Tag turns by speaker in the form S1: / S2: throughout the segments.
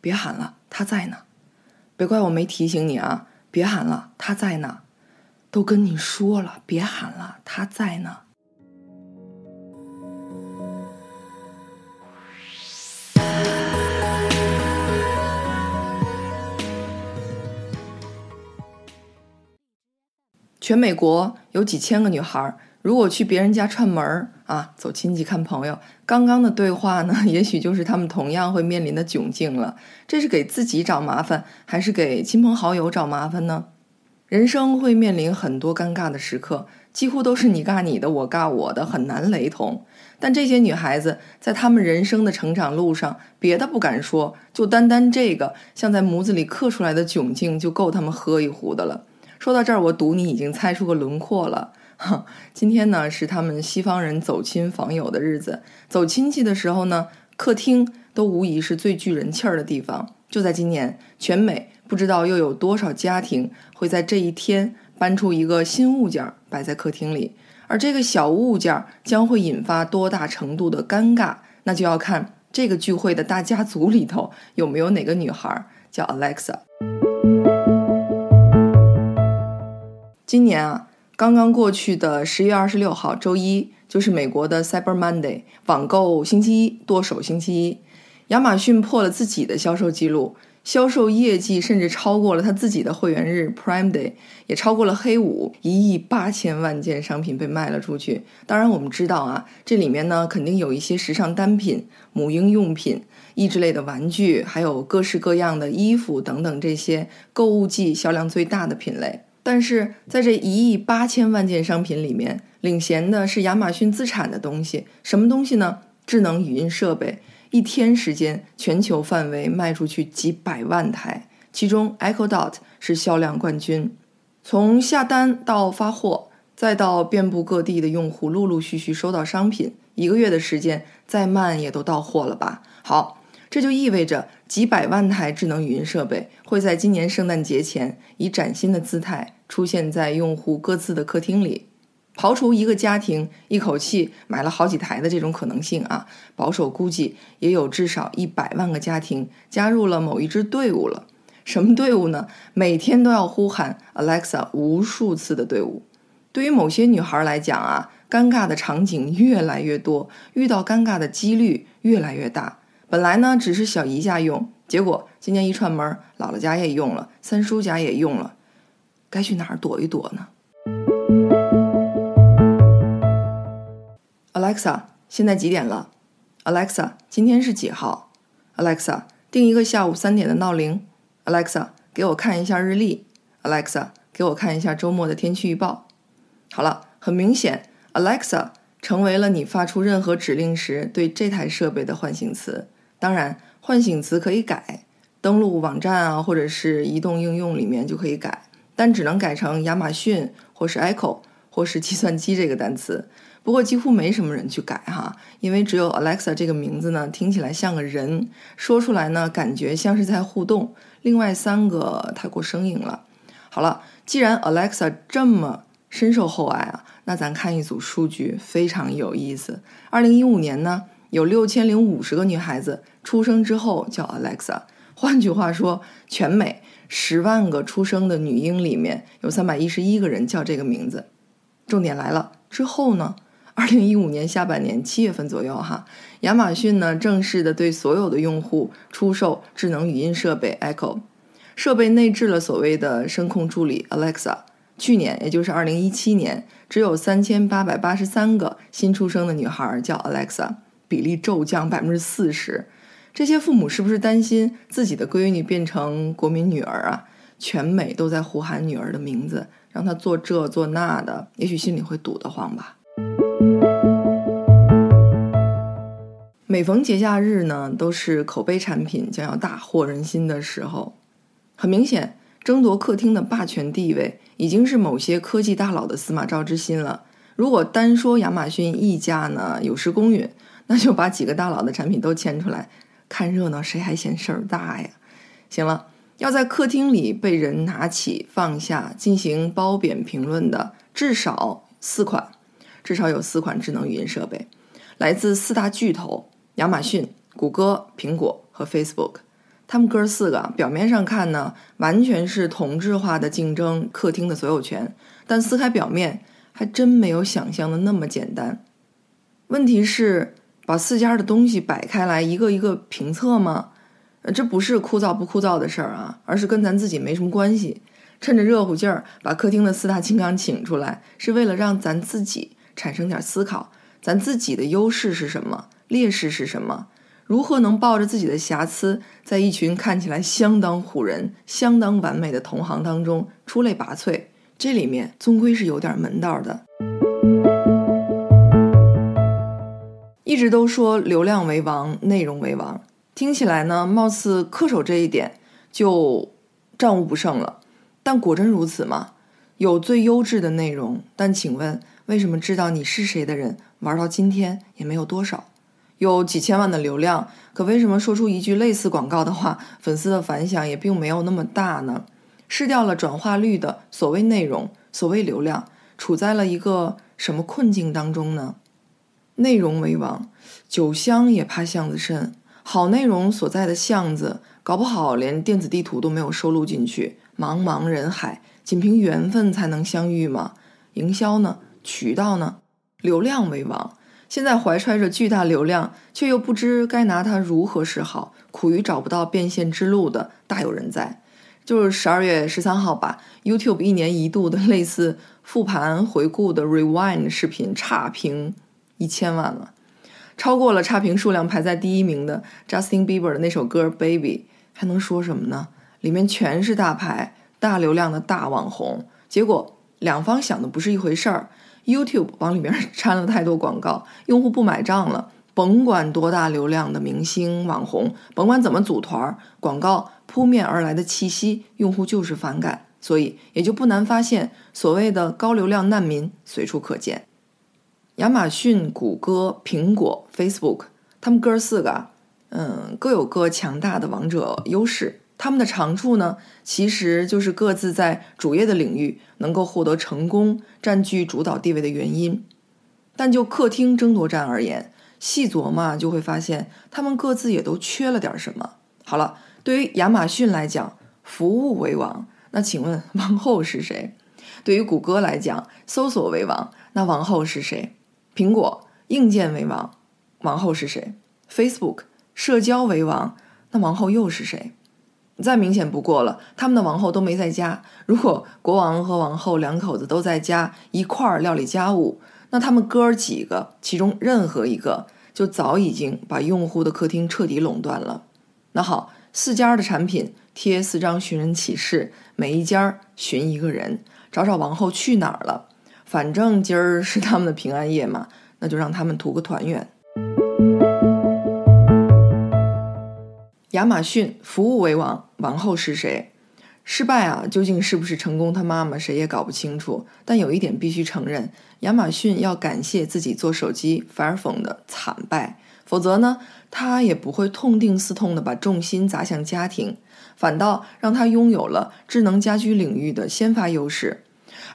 S1: 别喊了，他在呢。别怪我没提醒你啊，别喊了，他在呢。都跟你说了，别喊了，他在呢。全美国有几千个女孩，如果去别人家串门儿啊，走亲戚看朋友，刚刚的对话呢，也许就是他们同样会面临的窘境了。这是给自己找麻烦，还是给亲朋好友找麻烦呢？人生会面临很多尴尬的时刻，几乎都是你尬你的，我尬我的，很难雷同。但这些女孩子在她们人生的成长路上，别的不敢说，就单单这个像在模子里刻出来的窘境，就够她们喝一壶的了。说到这儿，我赌你已经猜出个轮廓了。哈，今天呢是他们西方人走亲访友的日子。走亲戚的时候呢，客厅都无疑是最聚人气儿的地方。就在今年，全美不知道又有多少家庭会在这一天搬出一个新物件儿摆在客厅里，而这个小物件儿将会引发多大程度的尴尬，那就要看这个聚会的大家族里头有没有哪个女孩叫 Alexa。今年啊，刚刚过去的十月二十六号周一，就是美国的 Cyber Monday，网购星期一，剁手星期一。亚马逊破了自己的销售记录，销售业绩甚至超过了他自己的会员日 Prime Day，也超过了黑五，一亿八千万件商品被卖了出去。当然，我们知道啊，这里面呢肯定有一些时尚单品、母婴用品、益智类的玩具，还有各式各样的衣服等等这些购物季销量最大的品类。但是在这一亿八千万件商品里面，领衔的是亚马逊自产的东西。什么东西呢？智能语音设备。一天时间，全球范围卖出去几百万台，其中 Echo Dot 是销量冠军。从下单到发货，再到遍布各地的用户陆陆续续收到商品，一个月的时间，再慢也都到货了吧？好，这就意味着几百万台智能语音设备会在今年圣诞节前以崭新的姿态出现在用户各自的客厅里。刨除一个家庭一口气买了好几台的这种可能性啊，保守估计也有至少一百万个家庭加入了某一支队伍了。什么队伍呢？每天都要呼喊 Alexa 无数次的队伍。对于某些女孩来讲啊，尴尬的场景越来越多，遇到尴尬的几率越来越大。本来呢只是小姨家用，结果今年一串门，姥姥家也用了，三叔家也用了，该去哪儿躲一躲呢？Alexa，现在几点了？Alexa，今天是几号？Alexa，定一个下午三点的闹铃。Alexa，给我看一下日历。Alexa，给我看一下周末的天气预报。好了，很明显，Alexa 成为了你发出任何指令时对这台设备的唤醒词。当然，唤醒词可以改，登录网站啊，或者是移动应用里面就可以改，但只能改成亚马逊或是 Echo 或是计算机这个单词。不过几乎没什么人去改哈，因为只有 Alexa 这个名字呢，听起来像个人，说出来呢感觉像是在互动。另外三个太过生硬了。好了，既然 Alexa 这么深受厚爱啊，那咱看一组数据非常有意思。二零一五年呢，有六千零五十个女孩子出生之后叫 Alexa，换句话说，全美十万个出生的女婴里面有三百一十一个人叫这个名字。重点来了，之后呢？二零一五年下半年七月份左右，哈，亚马逊呢正式的对所有的用户出售智能语音设备 Echo，设备内置了所谓的声控助理 Alexa。去年，也就是二零一七年，只有三千八百八十三个新出生的女孩叫 Alexa，比例骤降百分之四十。这些父母是不是担心自己的闺女变成国民女儿啊？全美都在呼喊女儿的名字，让她做这做那的，也许心里会堵得慌吧。每逢节假日呢，都是口碑产品将要大获人心的时候。很明显，争夺客厅的霸权地位，已经是某些科技大佬的司马昭之心了。如果单说亚马逊一家呢有失公允，那就把几个大佬的产品都牵出来看热闹，谁还嫌事儿大呀？行了，要在客厅里被人拿起放下进行褒贬评论的，至少四款。至少有四款智能语音设备，来自四大巨头：亚马逊、谷歌、苹果和 Facebook。他们哥四个表面上看呢，完全是同质化的竞争客厅的所有权，但撕开表面，还真没有想象的那么简单。问题是，把四家的东西摆开来，一个一个评测吗？这不是枯燥不枯燥的事儿啊，而是跟咱自己没什么关系。趁着热乎劲儿，把客厅的四大金刚请出来，是为了让咱自己产生点思考：咱自己的优势是什么？劣势是什么？如何能抱着自己的瑕疵，在一群看起来相当唬人、相当完美的同行当中出类拔萃？这里面终归是有点门道的。一直都说流量为王，内容为王。听起来呢，貌似恪守这一点就战无不胜了，但果真如此吗？有最优质的内容，但请问，为什么知道你是谁的人玩到今天也没有多少？有几千万的流量，可为什么说出一句类似广告的话，粉丝的反响也并没有那么大呢？失掉了转化率的所谓内容，所谓流量，处在了一个什么困境当中呢？内容为王，酒香也怕巷子深。好内容所在的巷子，搞不好连电子地图都没有收录进去。茫茫人海，仅凭缘分才能相遇吗？营销呢？渠道呢？流量为王。现在怀揣着巨大流量，却又不知该拿它如何是好，苦于找不到变现之路的大有人在。就是十二月十三号吧，YouTube 一年一度的类似复盘回顾的 Rewind 视频差评一千万了。超过了差评数量排在第一名的 Justin Bieber 的那首歌《Baby》，还能说什么呢？里面全是大牌、大流量的大网红，结果两方想的不是一回事儿。YouTube 往里面掺了太多广告，用户不买账了。甭管多大流量的明星网红，甭管怎么组团儿，广告扑面而来的气息，用户就是反感，所以也就不难发现，所谓的高流量难民随处可见。亚马逊、谷歌、苹果、Facebook，他们哥四个，嗯，各有各强大的王者优势。他们的长处呢，其实就是各自在主业的领域能够获得成功、占据主导地位的原因。但就客厅争夺战而言，细琢磨就会发现，他们各自也都缺了点什么。好了，对于亚马逊来讲，服务为王，那请问王后是谁？对于谷歌来讲，搜索为王，那王后是谁？苹果硬件为王，王后是谁？Facebook 社交为王，那王后又是谁？再明显不过了，他们的王后都没在家。如果国王和王后两口子都在家一块儿料理家务，那他们哥儿几个其中任何一个就早已经把用户的客厅彻底垄断了。那好，四家的产品贴四张寻人启事，每一家寻一个人，找找王后去哪儿了。反正今儿是他们的平安夜嘛，那就让他们图个团圆。亚马逊服务为王，王后是谁？失败啊，究竟是不是成功？他妈妈谁也搞不清楚。但有一点必须承认，亚马逊要感谢自己做手机 Fire Phone 的惨败，否则呢，他也不会痛定思痛的把重心砸向家庭，反倒让他拥有了智能家居领域的先发优势。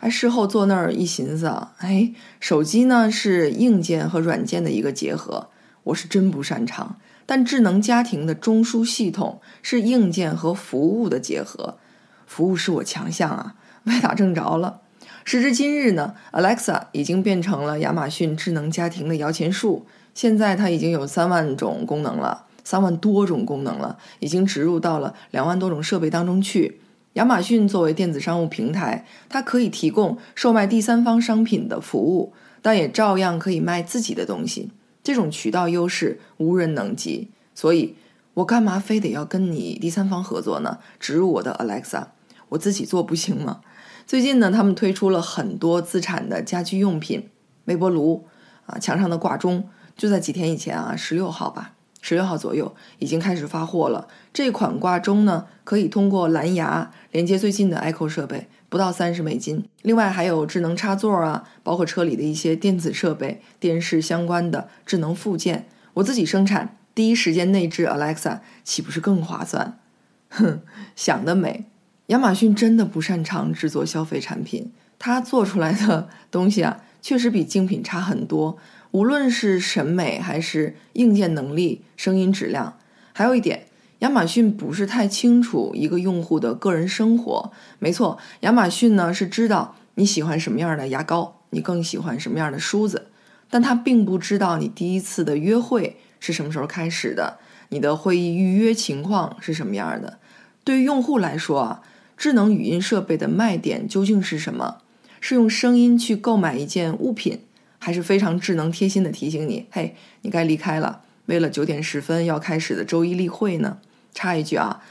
S1: 哎，事后坐那儿一寻思啊，哎，手机呢是硬件和软件的一个结合，我是真不擅长。但智能家庭的中枢系统是硬件和服务的结合，服务是我强项啊，歪打正着了。时至今日呢，Alexa 已经变成了亚马逊智能家庭的摇钱树，现在它已经有三万种功能了，三万多种功能了，已经植入到了两万多种设备当中去。亚马逊作为电子商务平台，它可以提供售卖第三方商品的服务，但也照样可以卖自己的东西。这种渠道优势无人能及，所以我干嘛非得要跟你第三方合作呢？植入我的 Alexa，我自己做不行吗？最近呢，他们推出了很多自产的家居用品，微波炉啊，墙上的挂钟，就在几天以前啊，十六号吧。十六号左右已经开始发货了。这款挂钟呢，可以通过蓝牙连接最近的 Echo 设备，不到三十美金。另外还有智能插座啊，包括车里的一些电子设备、电视相关的智能附件，我自己生产，第一时间内置 Alexa，岂不是更划算？哼，想得美！亚马逊真的不擅长制作消费产品，它做出来的东西啊，确实比精品差很多。无论是审美还是硬件能力、声音质量，还有一点，亚马逊不是太清楚一个用户的个人生活。没错，亚马逊呢是知道你喜欢什么样的牙膏，你更喜欢什么样的梳子，但他并不知道你第一次的约会是什么时候开始的，你的会议预约情况是什么样的。对于用户来说啊，智能语音设备的卖点究竟是什么？是用声音去购买一件物品，还是非常智能贴心的提醒你：“嘿，你该离开了。”为了九点十分要开始的周一例会呢？插一句啊，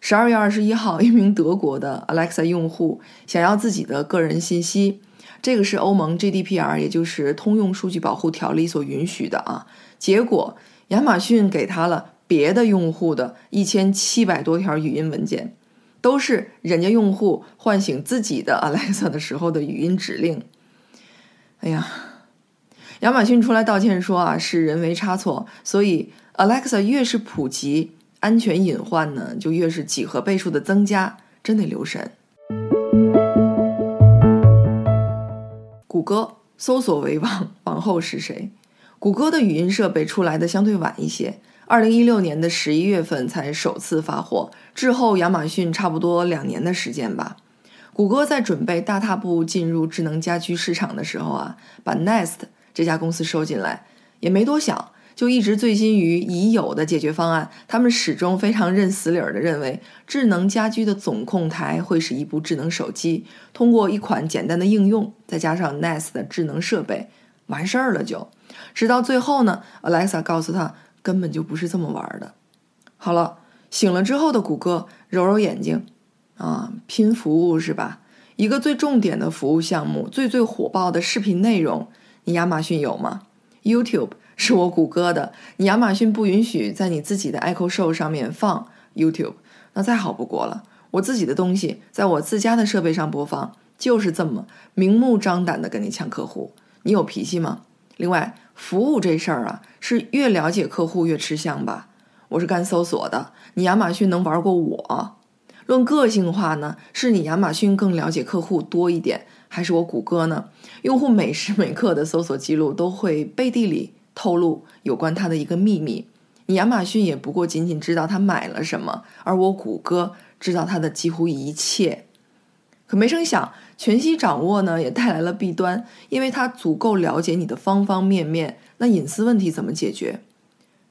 S1: 十二月二十一号，一名德国的 Alexa 用户想要自己的个人信息，这个是欧盟 GDPR，也就是通用数据保护条例所允许的啊。结果亚马逊给他了别的用户的一千七百多条语音文件，都是人家用户唤醒自己的 Alexa 的时候的语音指令。哎呀！亚马逊出来道歉说啊，是人为差错，所以 Alexa 越是普及，安全隐患呢就越是几何倍数的增加，真得留神。谷歌搜索为王，王后是谁？谷歌的语音设备出来的相对晚一些，二零一六年的十一月份才首次发货，滞后亚马逊差不多两年的时间吧。谷歌在准备大踏步进入智能家居市场的时候啊，把 Nest。这家公司收进来也没多想，就一直醉心于已有的解决方案。他们始终非常认死理儿的认为，智能家居的总控台会是一部智能手机，通过一款简单的应用，再加上 Nest 的智能设备，完事儿了就。直到最后呢，Alexa 告诉他，根本就不是这么玩的。好了，醒了之后的谷歌揉揉眼睛，啊，拼服务是吧？一个最重点的服务项目，最最火爆的视频内容。你亚马逊有吗？YouTube 是我谷歌的，你亚马逊不允许在你自己的 Echo Show 上面放 YouTube，那再好不过了。我自己的东西在我自家的设备上播放，就是这么明目张胆的跟你抢客户，你有脾气吗？另外，服务这事儿啊，是越了解客户越吃香吧？我是干搜索的，你亚马逊能玩过我？论个性化呢，是你亚马逊更了解客户多一点。还是我谷歌呢？用户每时每刻的搜索记录都会背地里透露有关他的一个秘密。你亚马逊也不过仅仅知道他买了什么，而我谷歌知道他的几乎一切。可没成想，全息掌握呢也带来了弊端，因为它足够了解你的方方面面。那隐私问题怎么解决？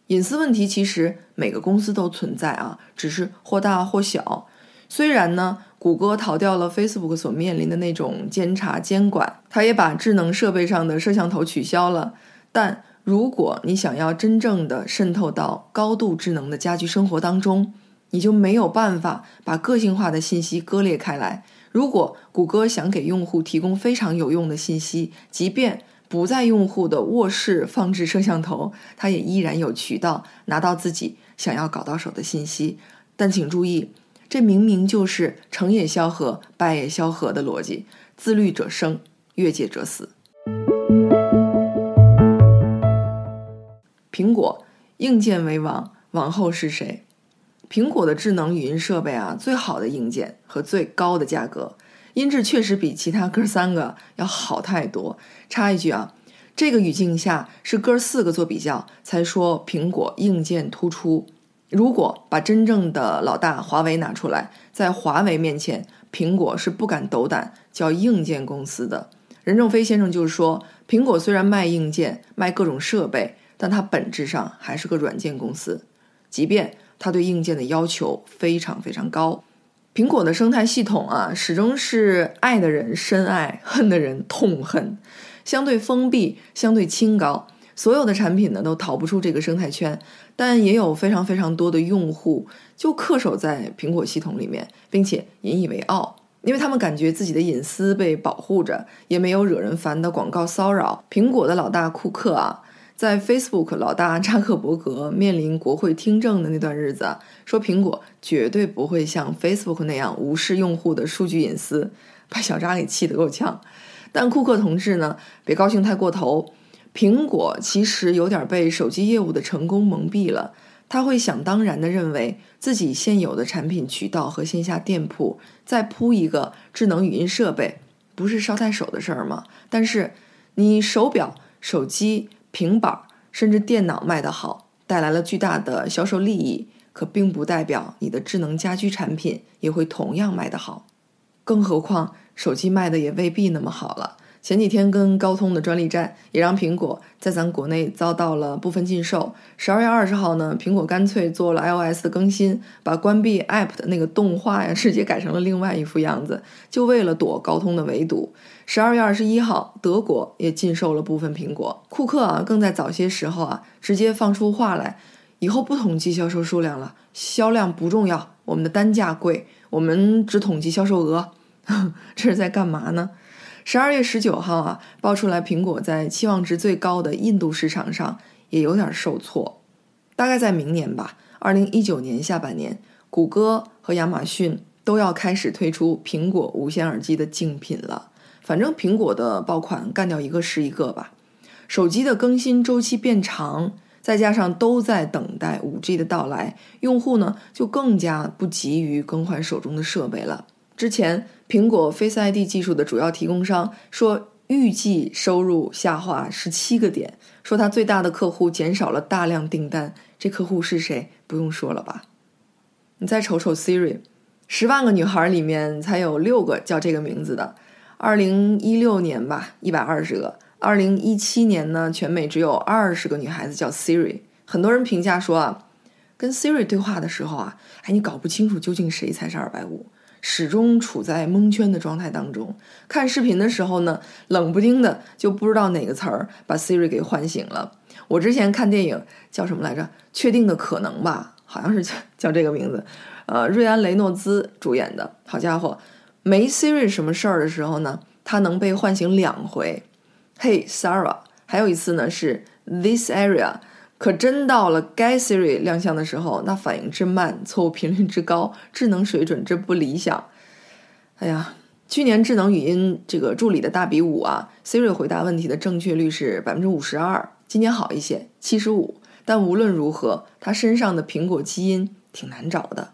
S1: 隐私问题其实每个公司都存在啊，只是或大或小。虽然呢。谷歌逃掉了 Facebook 所面临的那种监察监管，它也把智能设备上的摄像头取消了。但如果你想要真正的渗透到高度智能的家居生活当中，你就没有办法把个性化的信息割裂开来。如果谷歌想给用户提供非常有用的信息，即便不在用户的卧室放置摄像头，它也依然有渠道拿到自己想要搞到手的信息。但请注意。这明明就是成也萧何，败也萧何的逻辑。自律者生，越界者死。苹果硬件为王，王后是谁？苹果的智能语音设备啊，最好的硬件和最高的价格，音质确实比其他哥三个要好太多。插一句啊，这个语境下是哥四个做比较，才说苹果硬件突出。如果把真正的老大华为拿出来，在华为面前，苹果是不敢斗胆叫硬件公司的。任正非先生就是说，苹果虽然卖硬件、卖各种设备，但它本质上还是个软件公司。即便它对硬件的要求非常非常高，苹果的生态系统啊，始终是爱的人深爱，恨的人痛恨，相对封闭，相对清高。所有的产品呢都逃不出这个生态圈，但也有非常非常多的用户就恪守在苹果系统里面，并且引以为傲，因为他们感觉自己的隐私被保护着，也没有惹人烦的广告骚扰。苹果的老大库克啊，在 Facebook 老大扎克伯格面临国会听证的那段日子，说苹果绝对不会像 Facebook 那样无视用户的数据隐私，把小扎给气得够呛。但库克同志呢，别高兴太过头。苹果其实有点被手机业务的成功蒙蔽了，他会想当然地认为自己现有的产品渠道和线下店铺再铺一个智能语音设备，不是捎带手的事儿吗？但是你手表、手机、平板甚至电脑卖得好，带来了巨大的销售利益，可并不代表你的智能家居产品也会同样卖得好。更何况，手机卖的也未必那么好了。前几天跟高通的专利战也让苹果在咱国内遭到了部分禁售。十二月二十号呢，苹果干脆做了 iOS 的更新，把关闭 App 的那个动画呀，直接改成了另外一副样子，就为了躲高通的围堵。十二月二十一号，德国也禁售了部分苹果。库克啊，更在早些时候啊，直接放出话来，以后不统计销售数量了，销量不重要，我们的单价贵，我们只统计销售额。这是在干嘛呢？十二月十九号啊，爆出来苹果在期望值最高的印度市场上也有点受挫。大概在明年吧，二零一九年下半年，谷歌和亚马逊都要开始推出苹果无线耳机的竞品了。反正苹果的爆款干掉一个是一个吧。手机的更新周期变长，再加上都在等待五 G 的到来，用户呢就更加不急于更换手中的设备了。之前，苹果 Face ID 技术的主要提供商说，预计收入下滑十七个点，说他最大的客户减少了大量订单。这客户是谁？不用说了吧？你再瞅瞅 Siri，十万个女孩里面才有六个叫这个名字的。二零一六年吧，一百二十个；二零一七年呢，全美只有二十个女孩子叫 Siri。很多人评价说啊，跟 Siri 对话的时候啊，哎，你搞不清楚究竟谁才是二百五。始终处在蒙圈的状态当中。看视频的时候呢，冷不丁的就不知道哪个词儿把 Siri 给唤醒了。我之前看电影叫什么来着？确定的可能吧，好像是叫叫这个名字。呃，瑞安雷诺兹主演的。好家伙，没 Siri 什么事儿的时候呢，他能被唤醒两回。Hey Sarah，还有一次呢是 This area。可真到了该 Siri 亮相的时候，那反应之慢，错误频率之高，智能水准之不理想。哎呀，去年智能语音这个助理的大比武啊，Siri 回答问题的正确率是百分之五十二，今年好一些，七十五。但无论如何，它身上的苹果基因挺难找的。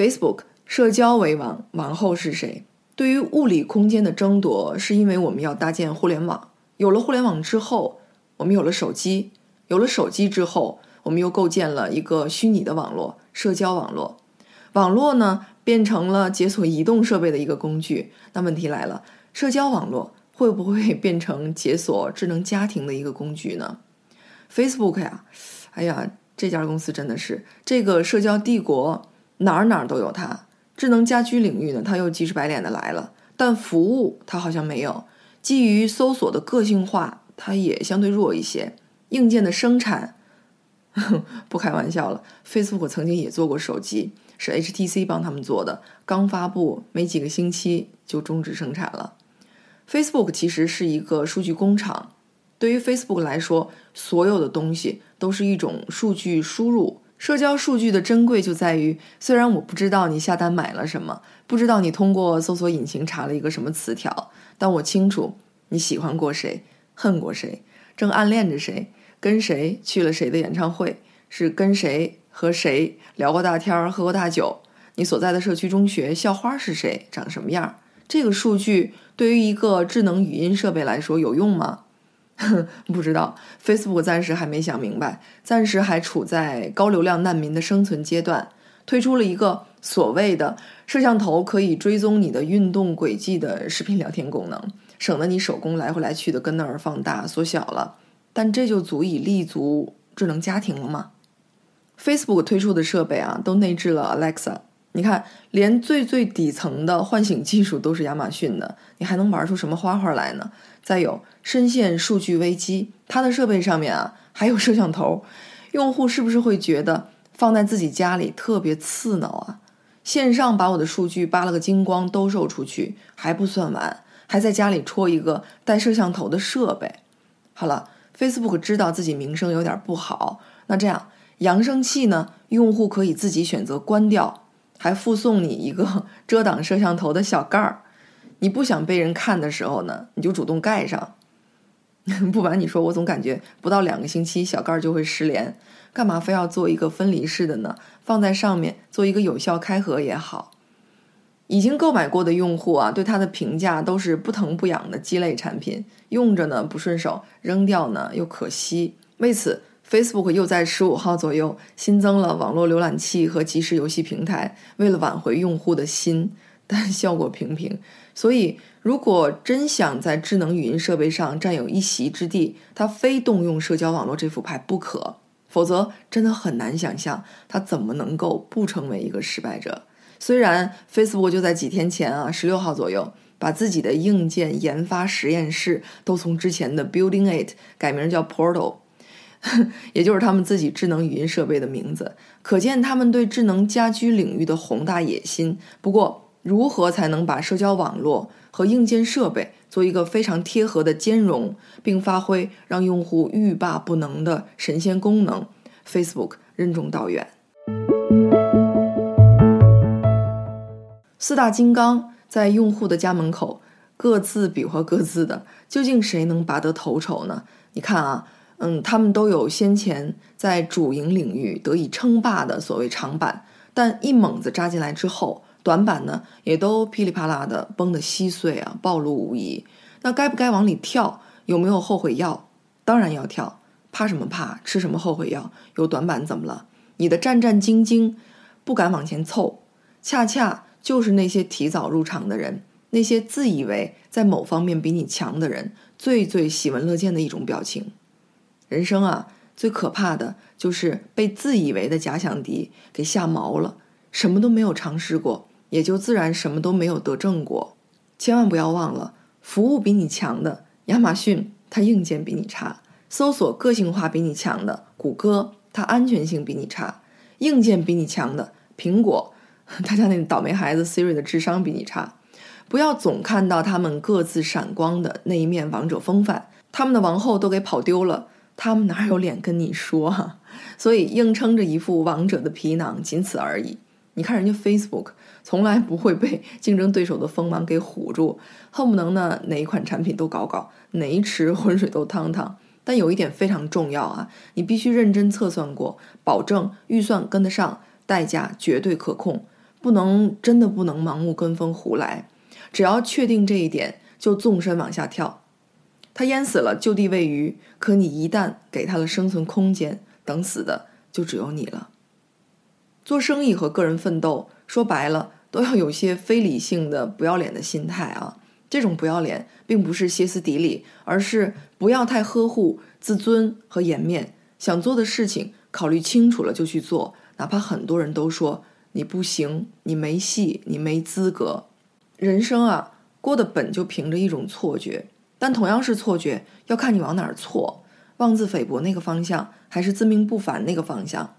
S1: Facebook 社交为王，王后是谁？对于物理空间的争夺，是因为我们要搭建互联网。有了互联网之后，我们有了手机；有了手机之后，我们又构建了一个虚拟的网络——社交网络。网络呢，变成了解锁移动设备的一个工具。那问题来了，社交网络会不会变成解锁智能家庭的一个工具呢？Facebook 呀，哎呀，这家公司真的是这个社交帝国，哪儿哪儿都有它。智能家居领域呢，它又急赤白脸的来了，但服务它好像没有。基于搜索的个性化，它也相对弱一些。硬件的生产，不开玩笑了。Facebook 曾经也做过手机，是 HTC 帮他们做的，刚发布没几个星期就终止生产了。Facebook 其实是一个数据工厂，对于 Facebook 来说，所有的东西都是一种数据输入。社交数据的珍贵就在于，虽然我不知道你下单买了什么，不知道你通过搜索引擎查了一个什么词条。但我清楚你喜欢过谁，恨过谁，正暗恋着谁，跟谁去了谁的演唱会，是跟谁和谁聊过大天儿，喝过大酒。你所在的社区中学校花是谁，长什么样？这个数据对于一个智能语音设备来说有用吗？不知道。Facebook 暂时还没想明白，暂时还处在高流量难民的生存阶段，推出了一个。所谓的摄像头可以追踪你的运动轨迹的视频聊天功能，省得你手工来回来去的跟那儿放大缩小了。但这就足以立足智能家庭了吗？Facebook 推出的设备啊，都内置了 Alexa。你看，连最最底层的唤醒技术都是亚马逊的，你还能玩出什么花花来呢？再有，深陷数据危机，它的设备上面啊还有摄像头，用户是不是会觉得放在自己家里特别刺挠啊？线上把我的数据扒了个精光，兜售出去还不算完，还在家里戳一个带摄像头的设备。好了，Facebook 知道自己名声有点不好，那这样扬声器呢？用户可以自己选择关掉，还附送你一个 遮挡摄像头的小盖儿。你不想被人看的时候呢，你就主动盖上。不瞒你说，我总感觉不到两个星期，小盖儿就会失联。干嘛非要做一个分离式的呢？放在上面做一个有效开合也好。已经购买过的用户啊，对它的评价都是不疼不痒的鸡肋产品，用着呢不顺手，扔掉呢又可惜。为此 Facebook 又在十五号左右新增了网络浏览器和即时游戏平台，为了挽回用户的心，但效果平平。所以，如果真想在智能语音设备上占有一席之地，它非动用社交网络这副牌不可。否则，真的很难想象它怎么能够不成为一个失败者。虽然 Facebook 就在几天前啊，十六号左右，把自己的硬件研发实验室都从之前的 Building It 改名叫 Portal。也就是他们自己智能语音设备的名字，可见他们对智能家居领域的宏大野心。不过，如何才能把社交网络和硬件设备做一个非常贴合的兼容，并发挥让用户欲罢不能的神仙功能？Facebook 任重道远。四大金刚在用户的家门口各自比划各自的，究竟谁能拔得头筹呢？你看啊。嗯，他们都有先前在主营领域得以称霸的所谓长板，但一猛子扎进来之后，短板呢也都噼里啪啦的崩得稀碎啊，暴露无遗。那该不该往里跳？有没有后悔药？当然要跳，怕什么怕？吃什么后悔药？有短板怎么了？你的战战兢兢，不敢往前凑，恰恰就是那些提早入场的人，那些自以为在某方面比你强的人，最最喜闻乐见的一种表情。人生啊，最可怕的就是被自以为的假想敌给吓毛了，什么都没有尝试过，也就自然什么都没有得证过。千万不要忘了，服务比你强的亚马逊，它硬件比你差；搜索个性化比你强的谷歌，它安全性比你差；硬件比你强的苹果，他家那倒霉孩子 Siri 的智商比你差。不要总看到他们各自闪光的那一面王者风范，他们的王后都给跑丢了。他们哪有脸跟你说哈？所以硬撑着一副王者的皮囊，仅此而已。你看人家 Facebook 从来不会被竞争对手的锋芒给唬住，恨不能呢哪一款产品都搞搞，哪一池浑水都趟趟。但有一点非常重要啊，你必须认真测算过，保证预算跟得上，代价绝对可控，不能真的不能盲目跟风胡来。只要确定这一点，就纵身往下跳。他淹死了，就地喂鱼。可你一旦给他了生存空间，等死的就只有你了。做生意和个人奋斗，说白了都要有些非理性的、不要脸的心态啊。这种不要脸，并不是歇斯底里，而是不要太呵护自尊和颜面。想做的事情，考虑清楚了就去做，哪怕很多人都说你不行、你没戏、你没资格。人生啊，过得本就凭着一种错觉。但同样是错觉，要看你往哪儿错，妄自菲薄那个方向，还是自命不凡那个方向。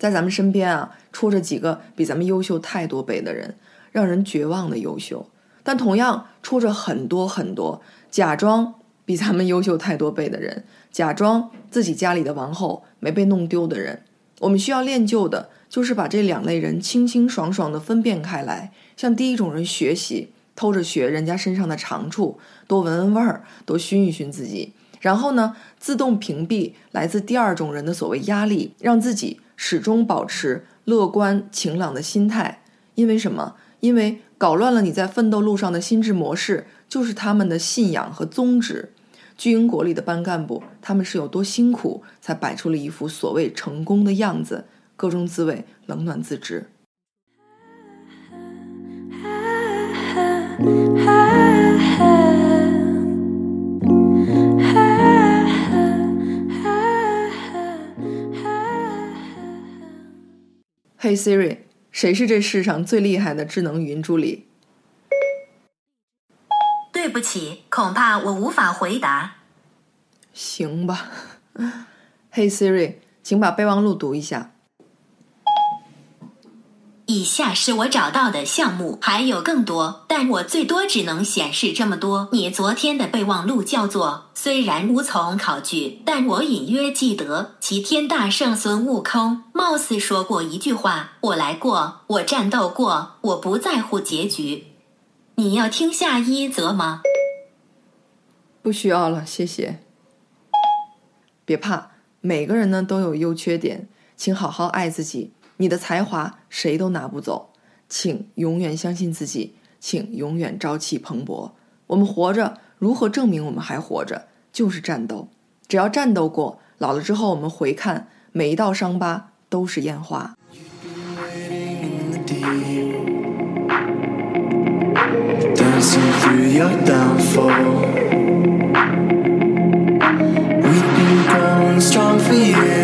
S1: 在咱们身边啊，戳着几个比咱们优秀太多倍的人，让人绝望的优秀；但同样戳着很多很多假装比咱们优秀太多倍的人，假装自己家里的王后没被弄丢的人。我们需要练就的，就是把这两类人清清爽爽的分辨开来，向第一种人学习。偷着学人家身上的长处，多闻闻味儿，多熏一熏自己，然后呢，自动屏蔽来自第二种人的所谓压力，让自己始终保持乐观晴朗的心态。因为什么？因为搞乱了你在奋斗路上的心智模式，就是他们的信仰和宗旨。巨婴国里的班干部，他们是有多辛苦，才摆出了一副所谓成功的样子，各种滋味，冷暖自知。Hey Siri，谁是这世上最厉害的智能语音助理？
S2: 对不起，恐怕我无法回答。
S1: 行吧。Hey Siri，请把备忘录读一下。
S2: 以下是我找到的项目，还有更多，但我最多只能显示这么多。你昨天的备忘录叫做“虽然无从考据，但我隐约记得齐天大圣孙悟空貌似说过一句话：我来过，我战斗过，我不在乎结局。你要听下一则吗？
S1: 不需要了，谢谢。别怕，每个人呢都有优缺点，请好好爱自己。你的才华谁都拿不走请永远相信自己请永远朝气蓬勃。我们活着如何证明我们还活着？就是战斗。只要战斗过老了之后我们回看每一道伤疤都是烟花。
S3: You've been waiting in the deep. straight for you